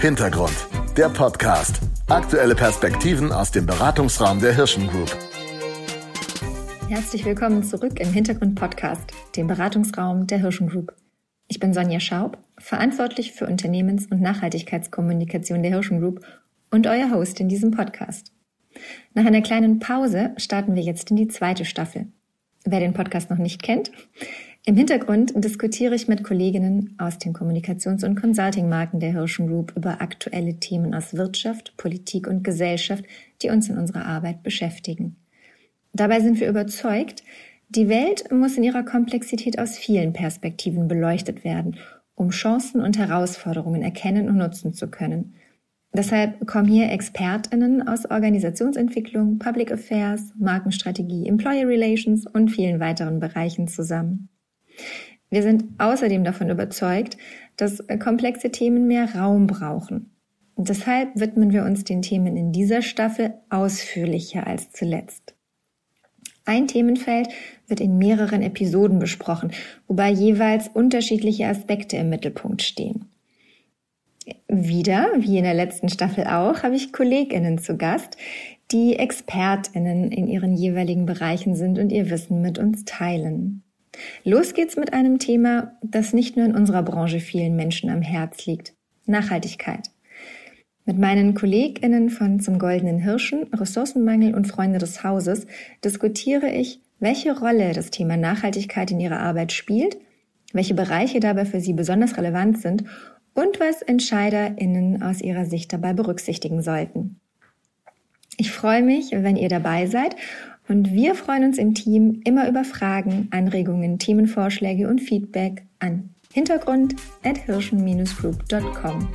Hintergrund, der Podcast. Aktuelle Perspektiven aus dem Beratungsraum der Hirschen Group. Herzlich willkommen zurück im Hintergrund Podcast, dem Beratungsraum der Hirschen Group. Ich bin Sonja Schaub, verantwortlich für Unternehmens- und Nachhaltigkeitskommunikation der Hirschen Group und euer Host in diesem Podcast. Nach einer kleinen Pause starten wir jetzt in die zweite Staffel. Wer den Podcast noch nicht kennt, im Hintergrund diskutiere ich mit Kolleginnen aus den Kommunikations- und Consulting-Marken der Hirschen Group über aktuelle Themen aus Wirtschaft, Politik und Gesellschaft, die uns in unserer Arbeit beschäftigen. Dabei sind wir überzeugt, die Welt muss in ihrer Komplexität aus vielen Perspektiven beleuchtet werden, um Chancen und Herausforderungen erkennen und nutzen zu können. Deshalb kommen hier ExpertInnen aus Organisationsentwicklung, Public Affairs, Markenstrategie, Employer Relations und vielen weiteren Bereichen zusammen. Wir sind außerdem davon überzeugt, dass komplexe Themen mehr Raum brauchen. Deshalb widmen wir uns den Themen in dieser Staffel ausführlicher als zuletzt. Ein Themenfeld wird in mehreren Episoden besprochen, wobei jeweils unterschiedliche Aspekte im Mittelpunkt stehen. Wieder, wie in der letzten Staffel auch, habe ich Kolleginnen zu Gast, die Expertinnen in ihren jeweiligen Bereichen sind und ihr Wissen mit uns teilen. Los geht's mit einem Thema, das nicht nur in unserer Branche vielen Menschen am Herz liegt. Nachhaltigkeit. Mit meinen KollegInnen von Zum Goldenen Hirschen, Ressourcenmangel und Freunde des Hauses diskutiere ich, welche Rolle das Thema Nachhaltigkeit in ihrer Arbeit spielt, welche Bereiche dabei für sie besonders relevant sind und was EntscheiderInnen aus ihrer Sicht dabei berücksichtigen sollten. Ich freue mich, wenn ihr dabei seid und wir freuen uns im Team immer über Fragen, Anregungen, Themenvorschläge und Feedback an hintergrund at hirschen-group.com.